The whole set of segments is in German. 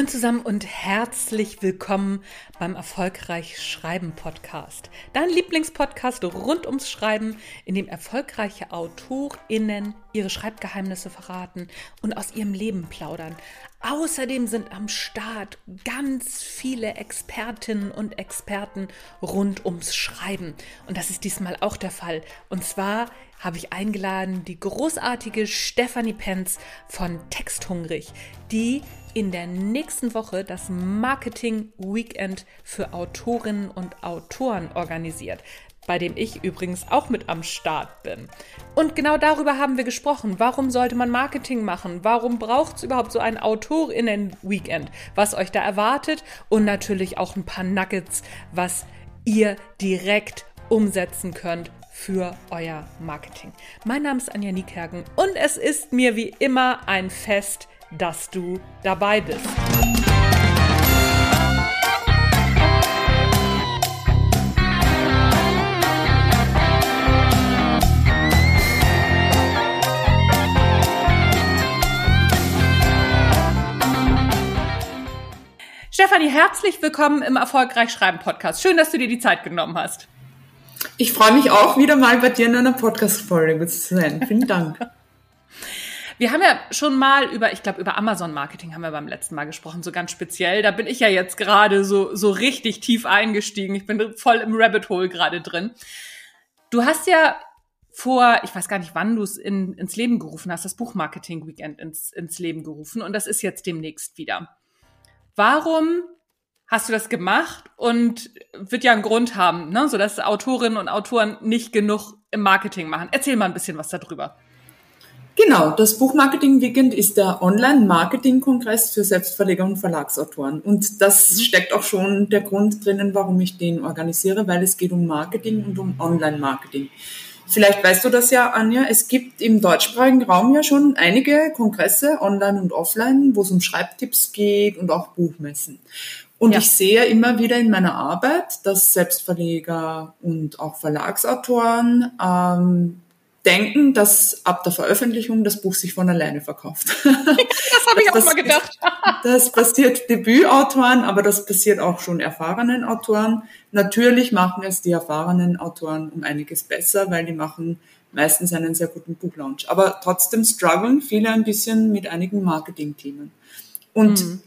Moin zusammen und herzlich willkommen beim Erfolgreich Schreiben Podcast. Dein Lieblingspodcast rund ums Schreiben, in dem erfolgreiche AutorInnen ihre Schreibgeheimnisse verraten und aus ihrem Leben plaudern. Außerdem sind am Start ganz viele Expertinnen und Experten rund ums Schreiben. Und das ist diesmal auch der Fall. Und zwar habe ich eingeladen die großartige Stefanie Penz von Texthungrig, die in der nächsten Woche das Marketing Weekend für Autorinnen und Autoren organisiert, bei dem ich übrigens auch mit am Start bin. Und genau darüber haben wir gesprochen. Warum sollte man Marketing machen? Warum braucht es überhaupt so ein Autorinnen-Weekend? Was euch da erwartet? Und natürlich auch ein paar Nuggets, was ihr direkt umsetzen könnt für euer Marketing. Mein Name ist Anja Niekerken und es ist mir wie immer ein Fest, dass du dabei bist. Stefanie, herzlich willkommen im Erfolgreich Schreiben Podcast. Schön, dass du dir die Zeit genommen hast. Ich freue mich auch wieder mal bei dir in einer Podcast-Folge zu sein. Vielen Dank. Wir haben ja schon mal über, ich glaube, über Amazon-Marketing haben wir beim letzten Mal gesprochen, so ganz speziell. Da bin ich ja jetzt gerade so, so richtig tief eingestiegen. Ich bin voll im Rabbit Hole gerade drin. Du hast ja vor, ich weiß gar nicht, wann du es in, ins Leben gerufen hast, das Buchmarketing Weekend ins, ins Leben gerufen und das ist jetzt demnächst wieder. Warum hast du das gemacht und wird ja einen Grund haben, ne? so dass Autorinnen und Autoren nicht genug im Marketing machen. Erzähl mal ein bisschen was darüber. Genau, das Buchmarketing Weekend ist der Online-Marketing-Kongress für Selbstverleger und Verlagsautoren. Und das mhm. steckt auch schon der Grund drinnen, warum ich den organisiere, weil es geht um Marketing und um Online-Marketing. Vielleicht weißt du das ja, Anja, es gibt im deutschsprachigen Raum ja schon einige Kongresse, online und offline, wo es um Schreibtipps geht und auch Buchmessen. Und ja. ich sehe immer wieder in meiner Arbeit, dass Selbstverleger und auch Verlagsautoren ähm, denken, dass ab der Veröffentlichung das Buch sich von alleine verkauft. das habe ich auch mal gedacht. das passiert Debütautoren, aber das passiert auch schon erfahrenen Autoren. Natürlich machen es die erfahrenen Autoren um einiges besser, weil die machen meistens einen sehr guten Buchlaunch. Aber trotzdem strugglen viele ein bisschen mit einigen Marketing-Themen. Und mhm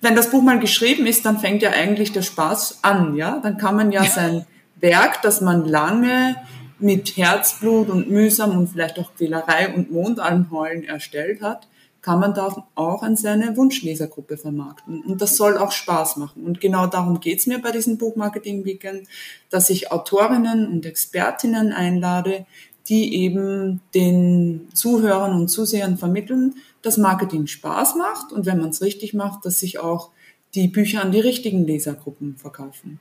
wenn das Buch mal geschrieben ist, dann fängt ja eigentlich der Spaß an, ja. Dann kann man ja sein Werk, das man lange mit Herzblut und mühsam und vielleicht auch Quälerei und Mondanheulen erstellt hat, kann man da auch an seine Wunschlesergruppe vermarkten. Und das soll auch Spaß machen. Und genau darum geht's mir bei diesem Buchmarketing-Weekend, dass ich Autorinnen und Expertinnen einlade, die eben den Zuhörern und Zusehern vermitteln, dass Marketing Spaß macht und wenn man es richtig macht, dass sich auch die Bücher an die richtigen Lesergruppen verkaufen.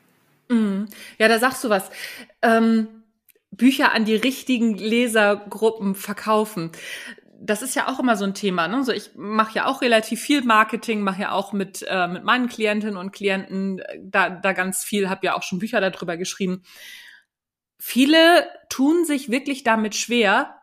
Mm. Ja, da sagst du was. Ähm, Bücher an die richtigen Lesergruppen verkaufen. Das ist ja auch immer so ein Thema. Ne? So, ich mache ja auch relativ viel Marketing, mache ja auch mit, äh, mit meinen Klientinnen und Klienten äh, da, da ganz viel, habe ja auch schon Bücher darüber geschrieben. Viele tun sich wirklich damit schwer,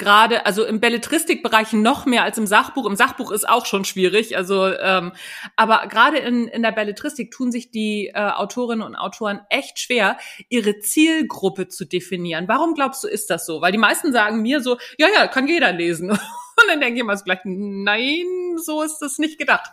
gerade, also im Belletristikbereich noch mehr als im Sachbuch. Im Sachbuch ist auch schon schwierig. Also, ähm, aber gerade in, in der Belletristik tun sich die äh, Autorinnen und Autoren echt schwer, ihre Zielgruppe zu definieren. Warum glaubst du, ist das so? Weil die meisten sagen mir so, ja, ja, kann jeder lesen. Und dann denke ich immer so gleich, nein, so ist das nicht gedacht.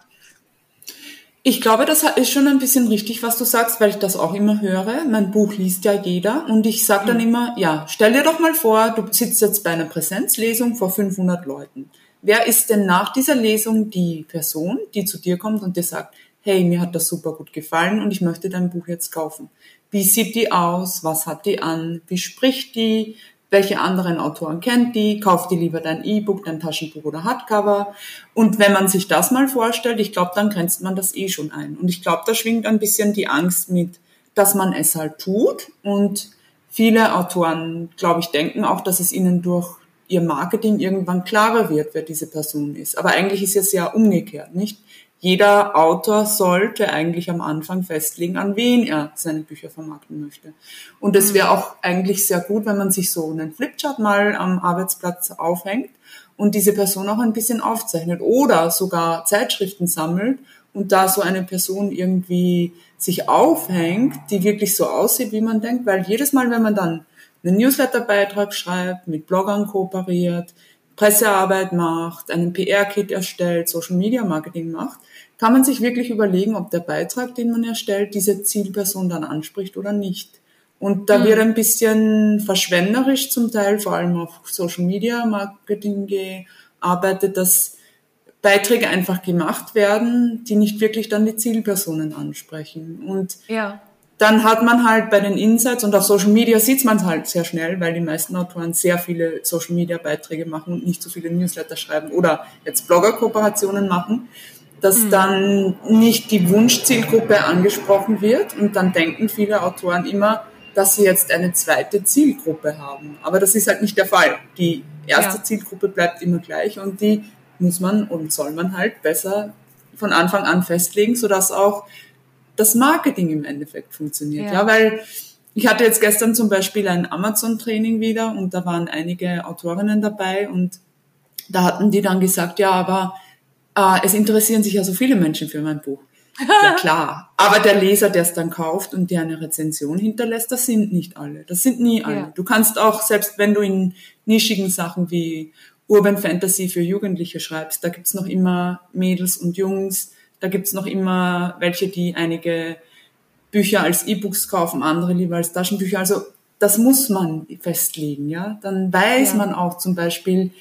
Ich glaube, das ist schon ein bisschen richtig, was du sagst, weil ich das auch immer höre. Mein Buch liest ja jeder und ich sage dann immer, ja, stell dir doch mal vor, du sitzt jetzt bei einer Präsenzlesung vor 500 Leuten. Wer ist denn nach dieser Lesung die Person, die zu dir kommt und dir sagt, hey, mir hat das super gut gefallen und ich möchte dein Buch jetzt kaufen? Wie sieht die aus? Was hat die an? Wie spricht die? Welche anderen Autoren kennt die, kauft die lieber dein E-Book, dein Taschenbuch oder Hardcover. Und wenn man sich das mal vorstellt, ich glaube, dann grenzt man das eh schon ein. Und ich glaube, da schwingt ein bisschen die Angst mit, dass man es halt tut. Und viele Autoren, glaube ich, denken auch, dass es ihnen durch ihr Marketing irgendwann klarer wird, wer diese Person ist. Aber eigentlich ist es ja umgekehrt, nicht? Jeder Autor sollte eigentlich am Anfang festlegen, an wen er seine Bücher vermarkten möchte. Und es wäre auch eigentlich sehr gut, wenn man sich so einen Flipchart mal am Arbeitsplatz aufhängt und diese Person auch ein bisschen aufzeichnet oder sogar Zeitschriften sammelt und da so eine Person irgendwie sich aufhängt, die wirklich so aussieht, wie man denkt, weil jedes Mal, wenn man dann einen Newsletterbeitrag schreibt, mit Bloggern kooperiert, Pressearbeit macht, einen PR-Kit erstellt, Social Media Marketing macht, kann man sich wirklich überlegen, ob der Beitrag, den man erstellt, diese Zielperson dann anspricht oder nicht. Und da mhm. wird ein bisschen verschwenderisch zum Teil, vor allem auf Social Media Marketing gearbeitet, dass Beiträge einfach gemacht werden, die nicht wirklich dann die Zielpersonen ansprechen. Und ja. Dann hat man halt bei den Insights und auf Social Media sieht man es halt sehr schnell, weil die meisten Autoren sehr viele Social Media Beiträge machen und nicht so viele Newsletter schreiben oder jetzt Blogger-Kooperationen machen dass mhm. dann nicht die Wunschzielgruppe angesprochen wird und dann denken viele Autoren immer, dass sie jetzt eine zweite Zielgruppe haben. Aber das ist halt nicht der Fall. Die erste ja. Zielgruppe bleibt immer gleich und die muss man und soll man halt besser von Anfang an festlegen, sodass auch das Marketing im Endeffekt funktioniert. Ja, ja weil ich hatte jetzt gestern zum Beispiel ein Amazon-Training wieder und da waren einige Autorinnen dabei und da hatten die dann gesagt, ja, aber äh, es interessieren sich ja so viele Menschen für mein Buch. Ja klar. Aber der Leser, der es dann kauft und der eine Rezension hinterlässt, das sind nicht alle. Das sind nie alle. Ja. Du kannst auch, selbst wenn du in nischigen Sachen wie Urban Fantasy für Jugendliche schreibst, da gibt's noch immer Mädels und Jungs, da gibt's noch immer welche, die einige Bücher als E-Books kaufen, andere lieber als Taschenbücher. Also das muss man festlegen, ja. Dann weiß ja. man auch zum Beispiel,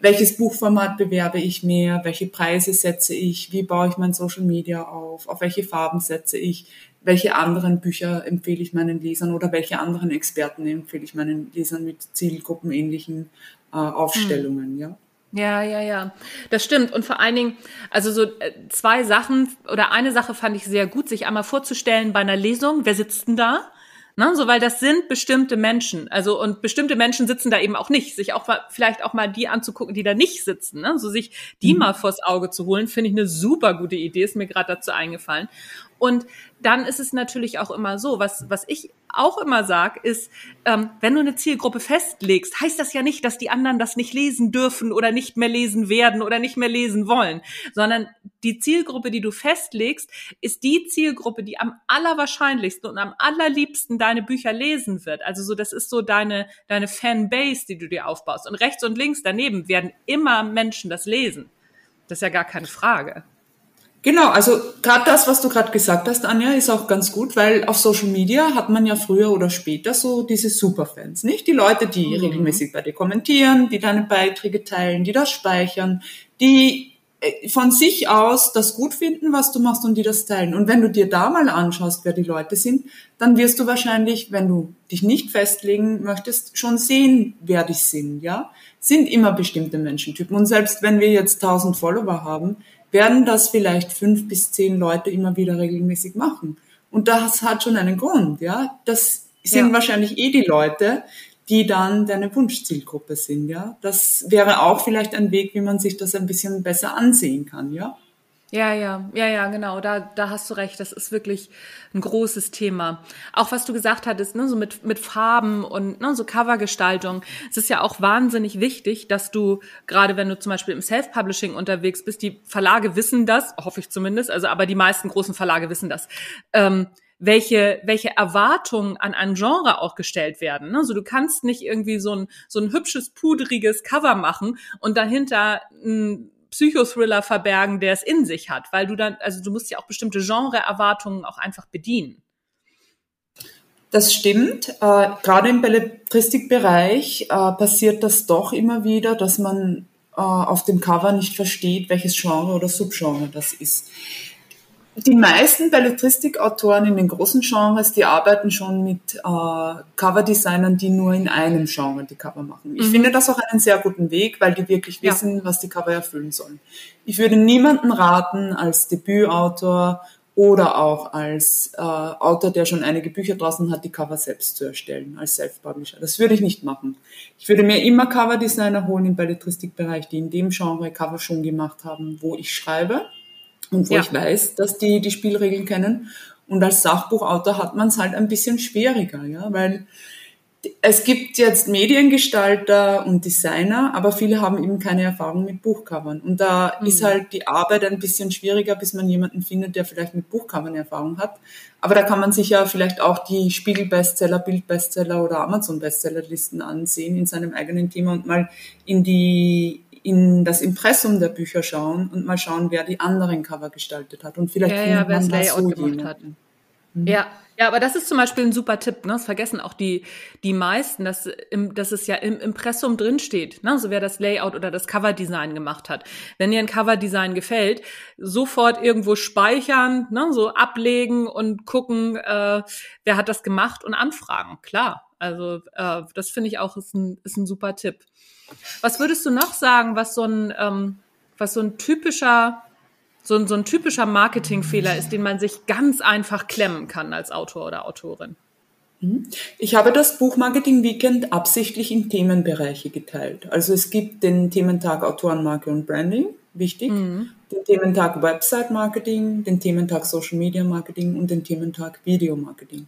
welches Buchformat bewerbe ich mehr, welche Preise setze ich, wie baue ich mein Social Media auf, auf welche Farben setze ich, welche anderen Bücher empfehle ich meinen Lesern oder welche anderen Experten empfehle ich meinen Lesern mit zielgruppenähnlichen äh, Aufstellungen, hm. ja. Ja, ja, ja. Das stimmt. Und vor allen Dingen, also so äh, zwei Sachen oder eine Sache fand ich sehr gut, sich einmal vorzustellen bei einer Lesung. Wer sitzt denn da? Ne, so, weil das sind bestimmte Menschen. Also, und bestimmte Menschen sitzen da eben auch nicht. Sich auch mal, vielleicht auch mal die anzugucken, die da nicht sitzen. Ne? So sich die mhm. mal vors Auge zu holen, finde ich eine super gute Idee, ist mir gerade dazu eingefallen. Und dann ist es natürlich auch immer so, was, was ich auch immer sage, ist, ähm, wenn du eine Zielgruppe festlegst, heißt das ja nicht, dass die anderen das nicht lesen dürfen oder nicht mehr lesen werden oder nicht mehr lesen wollen, sondern die Zielgruppe, die du festlegst, ist die Zielgruppe, die am allerwahrscheinlichsten und am allerliebsten deine Bücher lesen wird. Also so, das ist so deine, deine Fanbase, die du dir aufbaust. Und rechts und links daneben werden immer Menschen das lesen. Das ist ja gar keine Frage. Genau, also gerade das, was du gerade gesagt hast, Anja, ist auch ganz gut, weil auf Social Media hat man ja früher oder später so diese Superfans, nicht? Die Leute, die mhm. regelmäßig bei dir kommentieren, die deine Beiträge teilen, die das speichern, die äh, von sich aus das gut finden, was du machst und die das teilen. Und wenn du dir da mal anschaust, wer die Leute sind, dann wirst du wahrscheinlich, wenn du dich nicht festlegen möchtest, schon sehen, wer dich sind, ja? Sind immer bestimmte Menschentypen. Und selbst wenn wir jetzt 1000 Follower haben, werden das vielleicht fünf bis zehn Leute immer wieder regelmäßig machen. Und das hat schon einen Grund, ja. Das sind ja. wahrscheinlich eh die Leute, die dann deine Wunschzielgruppe sind, ja. Das wäre auch vielleicht ein Weg, wie man sich das ein bisschen besser ansehen kann, ja. Ja, ja, ja, ja, genau. Da, da hast du recht. Das ist wirklich ein großes Thema. Auch was du gesagt hattest, ne, so mit, mit Farben und ne, so Covergestaltung. Es ist ja auch wahnsinnig wichtig, dass du, gerade wenn du zum Beispiel im Self-Publishing unterwegs bist, die Verlage wissen das, hoffe ich zumindest, also aber die meisten großen Verlage wissen das. Ähm, welche, welche Erwartungen an ein Genre auch gestellt werden. Ne? Also du kannst nicht irgendwie so ein, so ein hübsches, pudriges Cover machen und dahinter ein Psychothriller verbergen, der es in sich hat, weil du dann, also du musst ja auch bestimmte Genre-Erwartungen auch einfach bedienen. Das stimmt. Äh, gerade im Belletristikbereich äh, passiert das doch immer wieder, dass man äh, auf dem Cover nicht versteht, welches Genre oder Subgenre das ist die meisten Belletristik-Autoren in den großen Genres, die arbeiten schon mit äh, Cover-Designern, die nur in einem Genre die Cover machen. Ich mhm. finde das auch einen sehr guten Weg, weil die wirklich wissen, ja. was die Cover erfüllen sollen. Ich würde niemanden raten, als Debütautor oder auch als äh, Autor, der schon einige Bücher draußen hat, die Cover selbst zu erstellen, als Self-Publisher. Das würde ich nicht machen. Ich würde mir immer Cover-Designer holen im Belletristik-Bereich, die in dem Genre Cover schon gemacht haben, wo ich schreibe und wo ja. ich weiß, dass die die Spielregeln kennen. Und als Sachbuchautor hat man es halt ein bisschen schwieriger, ja, weil es gibt jetzt Mediengestalter und Designer, aber viele haben eben keine Erfahrung mit Buchcovern. Und da mhm. ist halt die Arbeit ein bisschen schwieriger, bis man jemanden findet, der vielleicht mit Buchcovern Erfahrung hat. Aber da kann man sich ja vielleicht auch die Spiegel-Bestseller, Bild-Bestseller oder Amazon-Bestsellerlisten ansehen in seinem eigenen Thema und mal in die in das Impressum der Bücher schauen und mal schauen, wer die anderen Cover gestaltet hat. Und vielleicht ja, findet ja, man da so gemacht jemanden. hat. Mhm. Ja, ja, aber das ist zum Beispiel ein super Tipp. Ne? Das vergessen auch die, die meisten, dass, im, dass es ja im Impressum drinsteht, ne? so wer das Layout oder das Coverdesign gemacht hat. Wenn dir ein Coverdesign gefällt, sofort irgendwo speichern, ne? so ablegen und gucken, äh, wer hat das gemacht und anfragen. Klar, also äh, das finde ich auch ist ein, ist ein super Tipp. Was würdest du noch sagen, was so ein, ähm, was so ein typischer so, ein so ein typischer Marketingfehler ist, den man sich ganz einfach klemmen kann als Autor oder Autorin? Mhm. Ich habe das Buch Marketing Weekend absichtlich in Themenbereiche geteilt. Also es gibt den Thementag Autorenmarke und Branding, wichtig, mhm. den Thementag Website Marketing, den Thementag Social Media Marketing und den Thementag Video Marketing.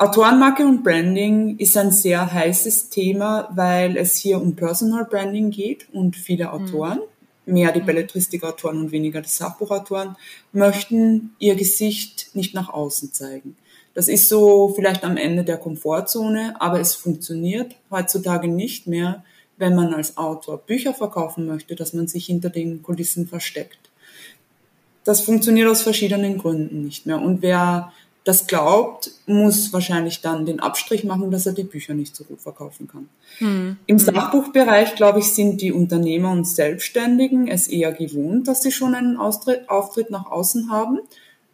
Autorenmarke und Branding ist ein sehr heißes Thema, weil es hier um Personal Branding geht und viele mhm. Autoren mhm mehr die mhm. Belletristikautoren und weniger die Sachbuchautoren, möchten ihr Gesicht nicht nach außen zeigen. Das ist so vielleicht am Ende der Komfortzone, aber es funktioniert heutzutage nicht mehr, wenn man als Autor Bücher verkaufen möchte, dass man sich hinter den Kulissen versteckt. Das funktioniert aus verschiedenen Gründen nicht mehr. Und wer das glaubt, muss wahrscheinlich dann den Abstrich machen, dass er die Bücher nicht so gut verkaufen kann. Mhm. Im hm. Sachbuchbereich, glaube ich, sind die Unternehmer und Selbstständigen es eher gewohnt, dass sie schon einen Austritt, Auftritt nach außen haben.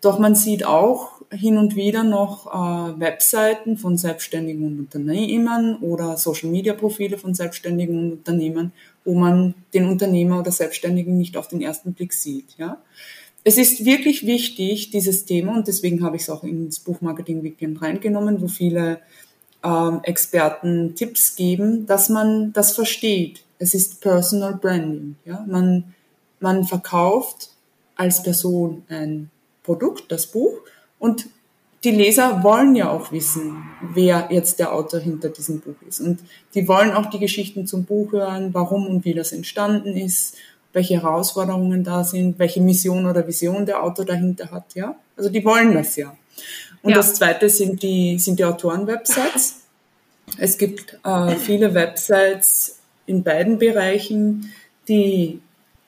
Doch man sieht auch hin und wieder noch äh, Webseiten von selbstständigen und Unternehmern oder Social-Media-Profile von selbstständigen und Unternehmern, wo man den Unternehmer oder Selbstständigen nicht auf den ersten Blick sieht. Ja? Es ist wirklich wichtig, dieses Thema, und deswegen habe ich es auch ins Buchmarketing Weekend reingenommen, wo viele ähm, Experten Tipps geben, dass man das versteht. Es ist Personal Branding. Ja? Man, man verkauft als Person ein Produkt, das Buch, und die Leser wollen ja auch wissen, wer jetzt der Autor hinter diesem Buch ist. Und die wollen auch die Geschichten zum Buch hören, warum und wie das entstanden ist welche Herausforderungen da sind, welche Mission oder Vision der Autor dahinter hat, ja. Also die wollen das ja. Und ja. das zweite sind die, sind die Autoren-Websites. Es gibt äh, viele Websites in beiden Bereichen, die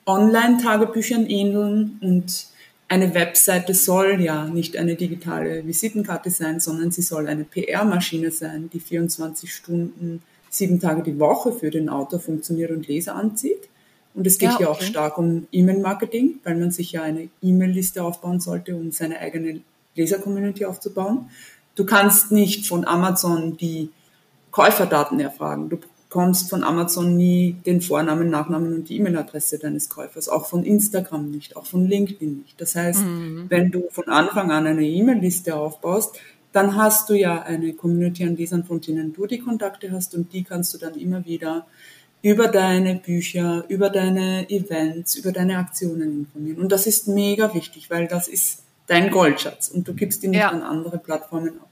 Online-Tagebüchern ähneln und eine Webseite soll ja nicht eine digitale Visitenkarte sein, sondern sie soll eine PR-Maschine sein, die 24 Stunden, sieben Tage die Woche für den Autor funktioniert und Leser anzieht. Und es geht ja, hier okay. auch stark um E-Mail-Marketing, weil man sich ja eine E-Mail-Liste aufbauen sollte, um seine eigene Leser-Community aufzubauen. Du kannst nicht von Amazon die Käuferdaten erfragen. Du bekommst von Amazon nie den Vornamen, Nachnamen und die E-Mail-Adresse deines Käufers, auch von Instagram nicht, auch von LinkedIn nicht. Das heißt, mhm. wenn du von Anfang an eine E-Mail-Liste aufbaust, dann hast du ja eine Community an Lesern, von denen du die Kontakte hast und die kannst du dann immer wieder über deine Bücher, über deine Events, über deine Aktionen informieren. Und das ist mega wichtig, weil das ist dein Goldschatz und du gibst ihn nicht ja. an andere Plattformen ab.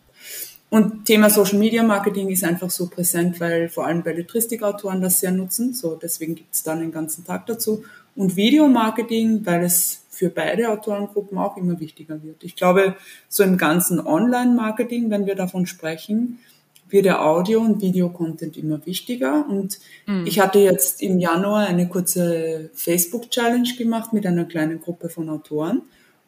Und Thema Social Media Marketing ist einfach so präsent, weil vor allem Belletristikautoren das sehr nutzen. So, deswegen gibt es dann den ganzen Tag dazu. Und Videomarketing, weil es für beide Autorengruppen auch immer wichtiger wird. Ich glaube, so im ganzen Online-Marketing, wenn wir davon sprechen, wird der Audio- und Video-Content immer wichtiger. Und mhm. ich hatte jetzt im Januar eine kurze Facebook-Challenge gemacht mit einer kleinen Gruppe von Autoren.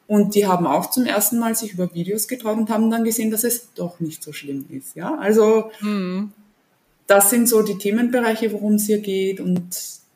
Und die haben auch zum ersten Mal sich über Videos getraut und haben dann gesehen, dass es doch nicht so schlimm ist. Ja, also mhm. das sind so die Themenbereiche, worum es hier geht. Und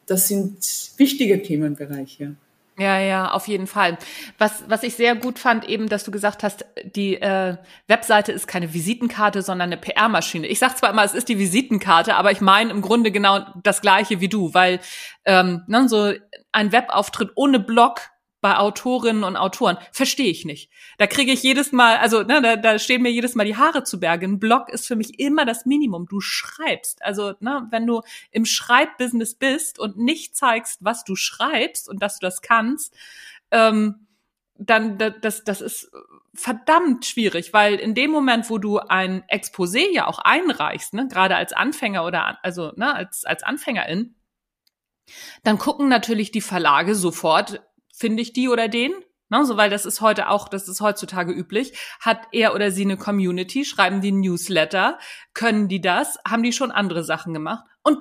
das sind wichtige Themenbereiche. Ja, ja, auf jeden Fall. Was, was ich sehr gut fand, eben, dass du gesagt hast, die äh, Webseite ist keine Visitenkarte, sondern eine PR-Maschine. Ich sag zwar immer, es ist die Visitenkarte, aber ich meine im Grunde genau das Gleiche wie du, weil ähm, ne, so ein Webauftritt ohne Blog bei Autorinnen und Autoren. Verstehe ich nicht. Da kriege ich jedes Mal, also ne, da, da stehen mir jedes Mal die Haare zu Berge. Ein Blog ist für mich immer das Minimum. Du schreibst. Also, ne, wenn du im Schreibbusiness bist und nicht zeigst, was du schreibst und dass du das kannst, ähm, dann das, das ist verdammt schwierig, weil in dem Moment, wo du ein Exposé ja auch einreichst, ne, gerade als Anfänger oder also ne, als als Anfängerin, dann gucken natürlich die Verlage sofort, finde ich die oder den, ne, so weil das ist heute auch, das ist heutzutage üblich, hat er oder sie eine Community, schreiben die Newsletter, können die das, haben die schon andere Sachen gemacht und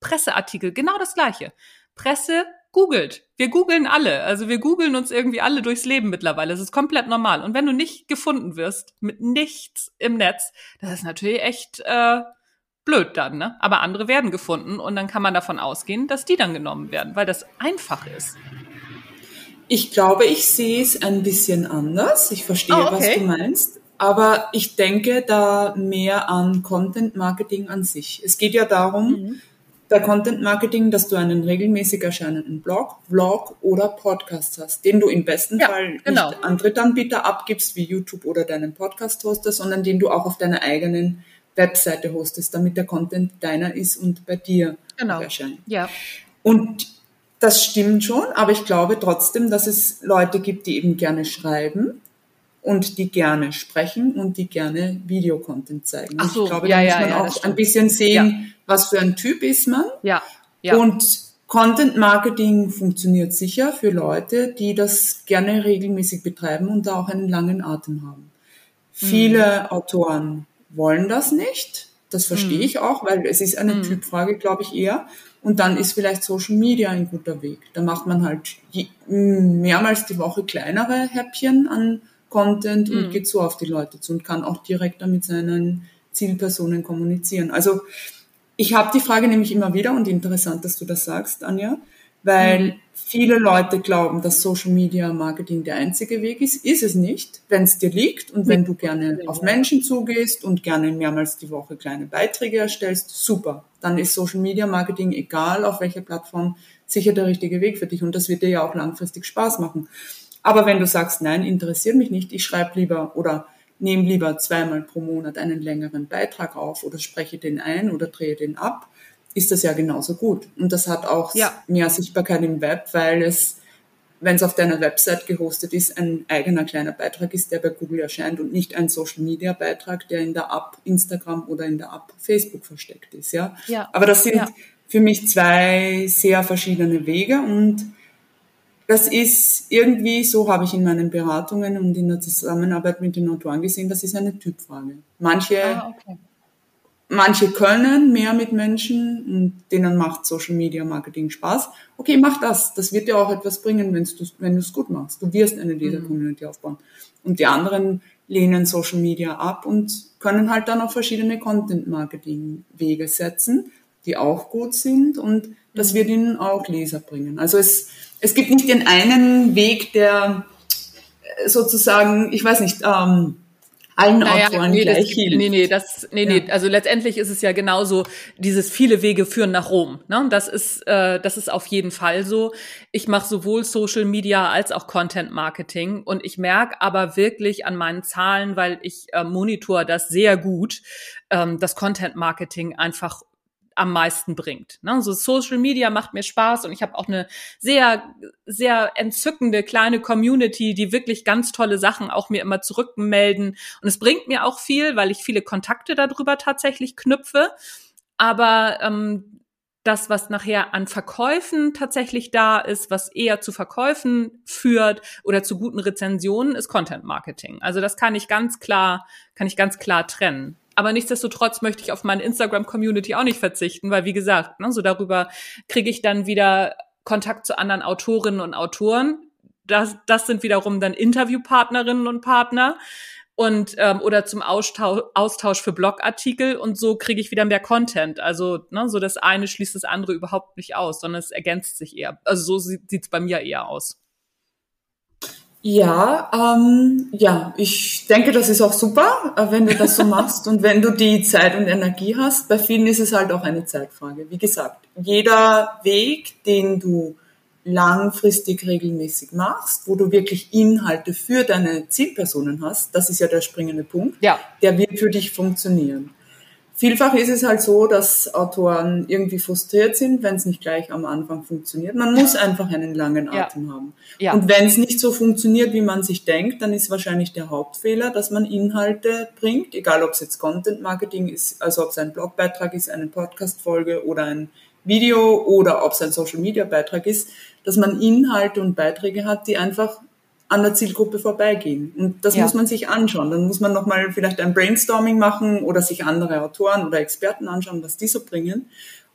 Presseartikel, genau das gleiche. Presse googelt. Wir googeln alle. Also wir googeln uns irgendwie alle durchs Leben mittlerweile. Das ist komplett normal. Und wenn du nicht gefunden wirst mit nichts im Netz, das ist natürlich echt äh, blöd dann, ne? Aber andere werden gefunden und dann kann man davon ausgehen, dass die dann genommen werden, weil das einfach ist. Ich glaube, ich sehe es ein bisschen anders. Ich verstehe, oh, okay. was du meinst. Aber ich denke da mehr an Content Marketing an sich. Es geht ja darum, mhm bei Content Marketing, dass du einen regelmäßig erscheinenden Blog, Vlog oder Podcast hast, den du im besten ja, Fall genau. nicht an Drittanbieter abgibst, wie YouTube oder deinen Podcast hostest, sondern den du auch auf deiner eigenen Webseite hostest, damit der Content deiner ist und bei dir genau. erscheint. Ja. Und das stimmt schon, aber ich glaube trotzdem, dass es Leute gibt, die eben gerne schreiben und die gerne sprechen und die gerne Videocontent zeigen. Ach so, ich glaube, ja, da muss man ja, auch ein bisschen sehen, was für ein Typ ist man. Ja. ja. Und Content Marketing funktioniert sicher für Leute, die das gerne regelmäßig betreiben und da auch einen langen Atem haben. Mhm. Viele Autoren wollen das nicht. Das verstehe mhm. ich auch, weil es ist eine mhm. Typfrage, glaube ich, eher. Und dann ist vielleicht Social Media ein guter Weg. Da macht man halt mehrmals die Woche kleinere Häppchen an Content und mhm. geht so auf die Leute zu und kann auch direkt mit seinen Zielpersonen kommunizieren. Also ich habe die Frage nämlich immer wieder und interessant, dass du das sagst, Anja, weil mhm. viele Leute glauben, dass Social Media Marketing der einzige Weg ist. Ist es nicht, wenn es dir liegt und wenn du gerne auf Menschen zugehst und gerne mehrmals die Woche kleine Beiträge erstellst, super. Dann ist Social Media Marketing, egal auf welcher Plattform, sicher der richtige Weg für dich und das wird dir ja auch langfristig Spaß machen. Aber wenn du sagst, nein, interessiert mich nicht, ich schreibe lieber oder nehme lieber zweimal pro Monat einen längeren Beitrag auf oder spreche den ein oder drehe den ab, ist das ja genauso gut. Und das hat auch ja. mehr Sichtbarkeit im Web, weil es, wenn es auf deiner Website gehostet ist, ein eigener kleiner Beitrag ist, der bei Google erscheint und nicht ein Social Media Beitrag, der in der App Instagram oder in der App Facebook versteckt ist, ja. ja. Aber das sind ja. für mich zwei sehr verschiedene Wege und das ist irgendwie, so habe ich in meinen Beratungen und in der Zusammenarbeit mit den Autoren gesehen, das ist eine Typfrage. Manche, ah, okay. Manche können mehr mit Menschen und denen macht Social Media Marketing Spaß. Okay, mach das. Das wird dir auch etwas bringen, wenn du wenn es gut machst. Du wirst eine Leser-Community mhm. aufbauen. Und die anderen lehnen Social Media ab und können halt dann auch verschiedene Content-Marketing-Wege setzen, die auch gut sind und das mhm. wird ihnen auch Leser bringen. Also es, es gibt nicht den einen Weg, der äh, sozusagen, ich weiß nicht, ähm, allen naja, Autoren nee, gleich hilft. Nee, nee, das, nee, ja. nee, also letztendlich ist es ja genauso, dieses viele Wege führen nach Rom. Ne? Das ist, äh, das ist auf jeden Fall so. Ich mache sowohl Social Media als auch Content Marketing und ich merke aber wirklich an meinen Zahlen, weil ich äh, monitor das sehr gut, ähm, dass Content Marketing einfach am meisten bringt. Ne? So Social Media macht mir Spaß und ich habe auch eine sehr, sehr entzückende kleine Community, die wirklich ganz tolle Sachen auch mir immer zurückmelden. Und es bringt mir auch viel, weil ich viele Kontakte darüber tatsächlich knüpfe. Aber ähm, das, was nachher an Verkäufen tatsächlich da ist, was eher zu Verkäufen führt oder zu guten Rezensionen, ist Content Marketing. Also das kann ich ganz klar, kann ich ganz klar trennen. Aber nichtsdestotrotz möchte ich auf meine Instagram-Community auch nicht verzichten, weil wie gesagt, ne, so darüber kriege ich dann wieder Kontakt zu anderen Autorinnen und Autoren. Das, das sind wiederum dann Interviewpartnerinnen und Partner und ähm, oder zum Austausch, Austausch für Blogartikel und so kriege ich wieder mehr Content. Also ne, so das eine schließt das andere überhaupt nicht aus, sondern es ergänzt sich eher. Also so sieht es bei mir eher aus. Ja, ähm, ja, ich denke, das ist auch super, äh, wenn du das so machst und wenn du die Zeit und Energie hast. Bei vielen ist es halt auch eine Zeitfrage. Wie gesagt, jeder Weg, den du langfristig regelmäßig machst, wo du wirklich Inhalte für deine Zielpersonen hast, das ist ja der springende Punkt, ja. der wird für dich funktionieren. Vielfach ist es halt so, dass Autoren irgendwie frustriert sind, wenn es nicht gleich am Anfang funktioniert. Man muss einfach einen langen Atem ja. haben. Ja. Und wenn es nicht so funktioniert, wie man sich denkt, dann ist wahrscheinlich der Hauptfehler, dass man Inhalte bringt, egal ob es jetzt Content Marketing ist, also ob es ein Blogbeitrag ist, eine Podcast-Folge oder ein Video oder ob es ein Social Media Beitrag ist, dass man Inhalte und Beiträge hat, die einfach an der Zielgruppe vorbeigehen. Und das ja. muss man sich anschauen. Dann muss man nochmal vielleicht ein Brainstorming machen oder sich andere Autoren oder Experten anschauen, was die so bringen.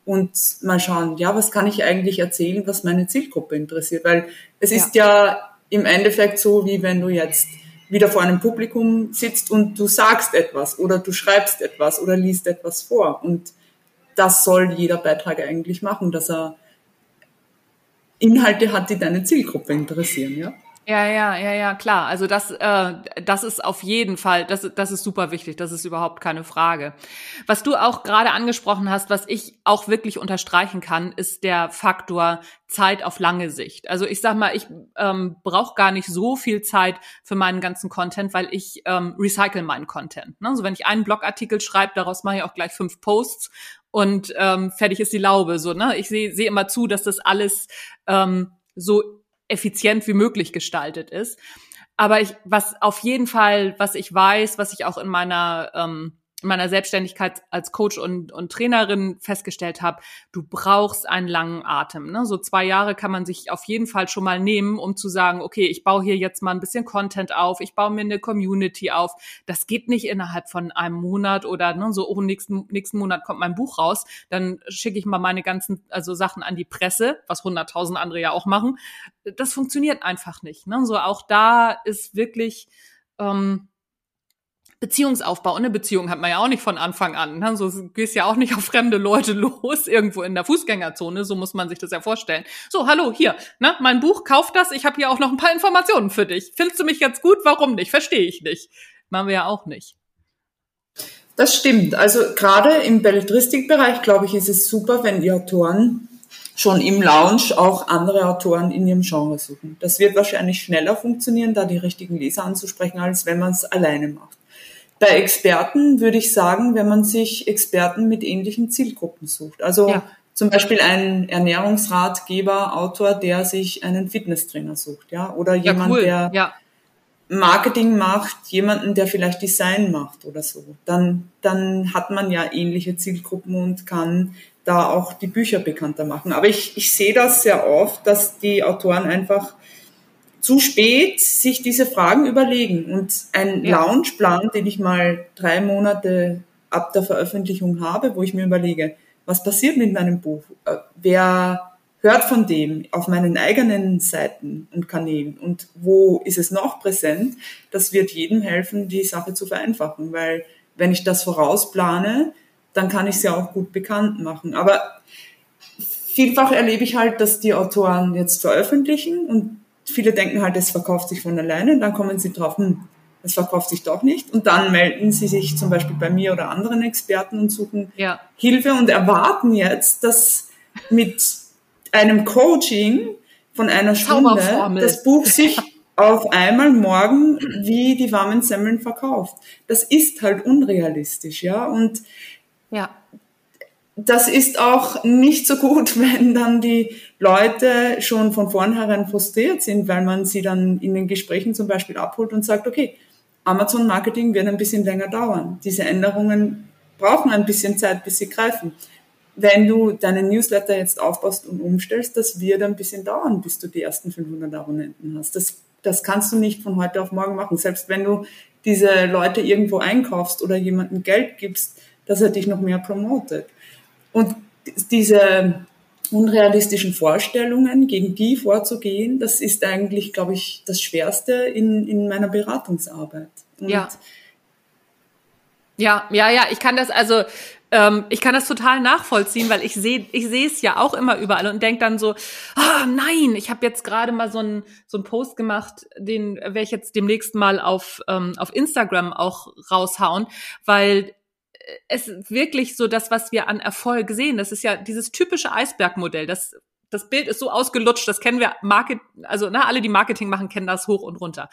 Und mal schauen, ja, was kann ich eigentlich erzählen, was meine Zielgruppe interessiert? Weil es ja. ist ja im Endeffekt so, wie wenn du jetzt wieder vor einem Publikum sitzt und du sagst etwas oder du schreibst etwas oder liest etwas vor. Und das soll jeder Beitrag eigentlich machen, dass er Inhalte hat, die deine Zielgruppe interessieren, ja? Ja, ja, ja, ja, klar. Also das, äh, das ist auf jeden Fall, das, das ist super wichtig. Das ist überhaupt keine Frage. Was du auch gerade angesprochen hast, was ich auch wirklich unterstreichen kann, ist der Faktor Zeit auf lange Sicht. Also ich sag mal, ich ähm, brauche gar nicht so viel Zeit für meinen ganzen Content, weil ich ähm, recycle meinen Content. Ne? Also wenn ich einen Blogartikel schreibe, daraus mache ich auch gleich fünf Posts und ähm, fertig ist die Laube. So, ne? Ich sehe seh immer zu, dass das alles ähm, so effizient wie möglich gestaltet ist. Aber ich, was auf jeden Fall, was ich weiß, was ich auch in meiner ähm, meiner Selbstständigkeit als Coach und, und Trainerin festgestellt habe, du brauchst einen langen Atem. Ne? So zwei Jahre kann man sich auf jeden Fall schon mal nehmen, um zu sagen, okay, ich baue hier jetzt mal ein bisschen Content auf, ich baue mir eine Community auf. Das geht nicht innerhalb von einem Monat oder ne, so, oh, nächsten, nächsten Monat kommt mein Buch raus, dann schicke ich mal meine ganzen also Sachen an die Presse, was hunderttausend andere ja auch machen. Das funktioniert einfach nicht. Ne? So auch da ist wirklich ähm, Beziehungsaufbau. Und eine Beziehung hat man ja auch nicht von Anfang an. Ne? So gehst ja auch nicht auf fremde Leute los, irgendwo in der Fußgängerzone. So muss man sich das ja vorstellen. So, hallo, hier, ne, mein Buch, kauf das. Ich habe hier auch noch ein paar Informationen für dich. Findest du mich jetzt gut? Warum nicht? Verstehe ich nicht. Machen wir ja auch nicht. Das stimmt. Also gerade im Belletristikbereich, glaube ich, ist es super, wenn die Autoren schon im Lounge auch andere Autoren in ihrem Genre suchen. Das wird wahrscheinlich schneller funktionieren, da die richtigen Leser anzusprechen, als wenn man es alleine macht. Bei Experten würde ich sagen, wenn man sich Experten mit ähnlichen Zielgruppen sucht. Also ja. zum Beispiel ein Ernährungsratgeber, Autor, der sich einen Fitnesstrainer sucht, ja, oder jemand, ja, cool. der ja. Marketing macht, jemanden, der vielleicht Design macht oder so. Dann, dann hat man ja ähnliche Zielgruppen und kann da auch die Bücher bekannter machen. Aber ich, ich sehe das sehr oft, dass die Autoren einfach zu spät sich diese Fragen überlegen. Und ein ja. Launchplan, den ich mal drei Monate ab der Veröffentlichung habe, wo ich mir überlege, was passiert mit meinem Buch? Äh, wer hört von dem auf meinen eigenen Seiten und Kanälen und wo ist es noch präsent? Das wird jedem helfen, die Sache zu vereinfachen, weil wenn ich das vorausplane, dann kann ich es ja auch gut bekannt machen. Aber vielfach erlebe ich halt, dass die Autoren jetzt veröffentlichen und viele denken halt, es verkauft sich von alleine, dann kommen sie drauf, hm, es verkauft sich doch nicht. Und dann melden sie sich zum Beispiel bei mir oder anderen Experten und suchen ja. Hilfe und erwarten jetzt, dass mit einem Coaching von einer Stunde das Buch sich auf einmal morgen wie die warmen Semmeln verkauft. Das ist halt unrealistisch, ja. Und ja das ist auch nicht so gut, wenn dann die Leute schon von vornherein frustriert sind, weil man sie dann in den Gesprächen zum Beispiel abholt und sagt, okay, Amazon Marketing wird ein bisschen länger dauern. Diese Änderungen brauchen ein bisschen Zeit, bis sie greifen. Wenn du deinen Newsletter jetzt aufbaust und umstellst, das wird ein bisschen dauern, bis du die ersten 500 Abonnenten hast. Das, das kannst du nicht von heute auf morgen machen. Selbst wenn du diese Leute irgendwo einkaufst oder jemandem Geld gibst, dass er dich noch mehr promotet. Und diese unrealistischen Vorstellungen, gegen die vorzugehen, das ist eigentlich, glaube ich, das Schwerste in, in meiner Beratungsarbeit. Und ja. Ja, ja, ja, ich kann das also, ähm, ich kann das total nachvollziehen, weil ich sehe, ich sehe es ja auch immer überall und denke dann so, oh, nein, ich habe jetzt gerade mal so einen so einen Post gemacht, den werde ich jetzt demnächst mal auf ähm, auf Instagram auch raushauen, weil es wirklich so das, was wir an Erfolg sehen. Das ist ja dieses typische Eisbergmodell. Das, das Bild ist so ausgelutscht, das kennen wir, Market, also ne, alle, die Marketing machen, kennen das hoch und runter.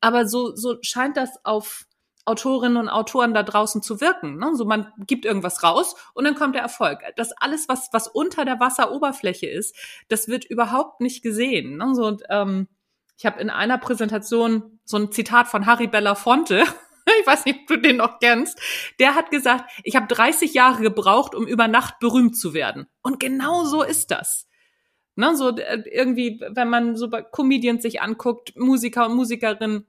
Aber so, so scheint das auf, Autorinnen und Autoren da draußen zu wirken. Ne? So man gibt irgendwas raus und dann kommt der Erfolg. Das alles, was was unter der Wasseroberfläche ist, das wird überhaupt nicht gesehen. Ne? So, und, ähm, ich habe in einer Präsentation so ein Zitat von Harry Belafonte. Ich weiß nicht, ob du den noch kennst. Der hat gesagt, ich habe 30 Jahre gebraucht, um über Nacht berühmt zu werden. Und genau so ist das. Ne, so äh, irgendwie, wenn man so bei Comedians sich anguckt, Musiker und Musikerinnen,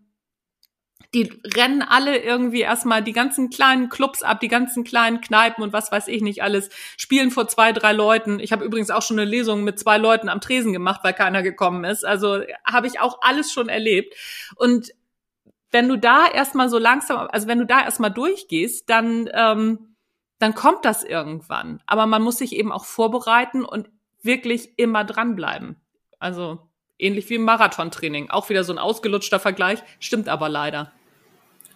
die rennen alle irgendwie erstmal die ganzen kleinen Clubs ab, die ganzen kleinen Kneipen und was weiß ich nicht alles, spielen vor zwei, drei Leuten. Ich habe übrigens auch schon eine Lesung mit zwei Leuten am Tresen gemacht, weil keiner gekommen ist. Also habe ich auch alles schon erlebt. Und wenn du da erstmal so langsam, also wenn du da erstmal durchgehst, dann, ähm, dann kommt das irgendwann. Aber man muss sich eben auch vorbereiten und wirklich immer dranbleiben. Also ähnlich wie im Marathontraining. Auch wieder so ein ausgelutschter Vergleich, stimmt aber leider.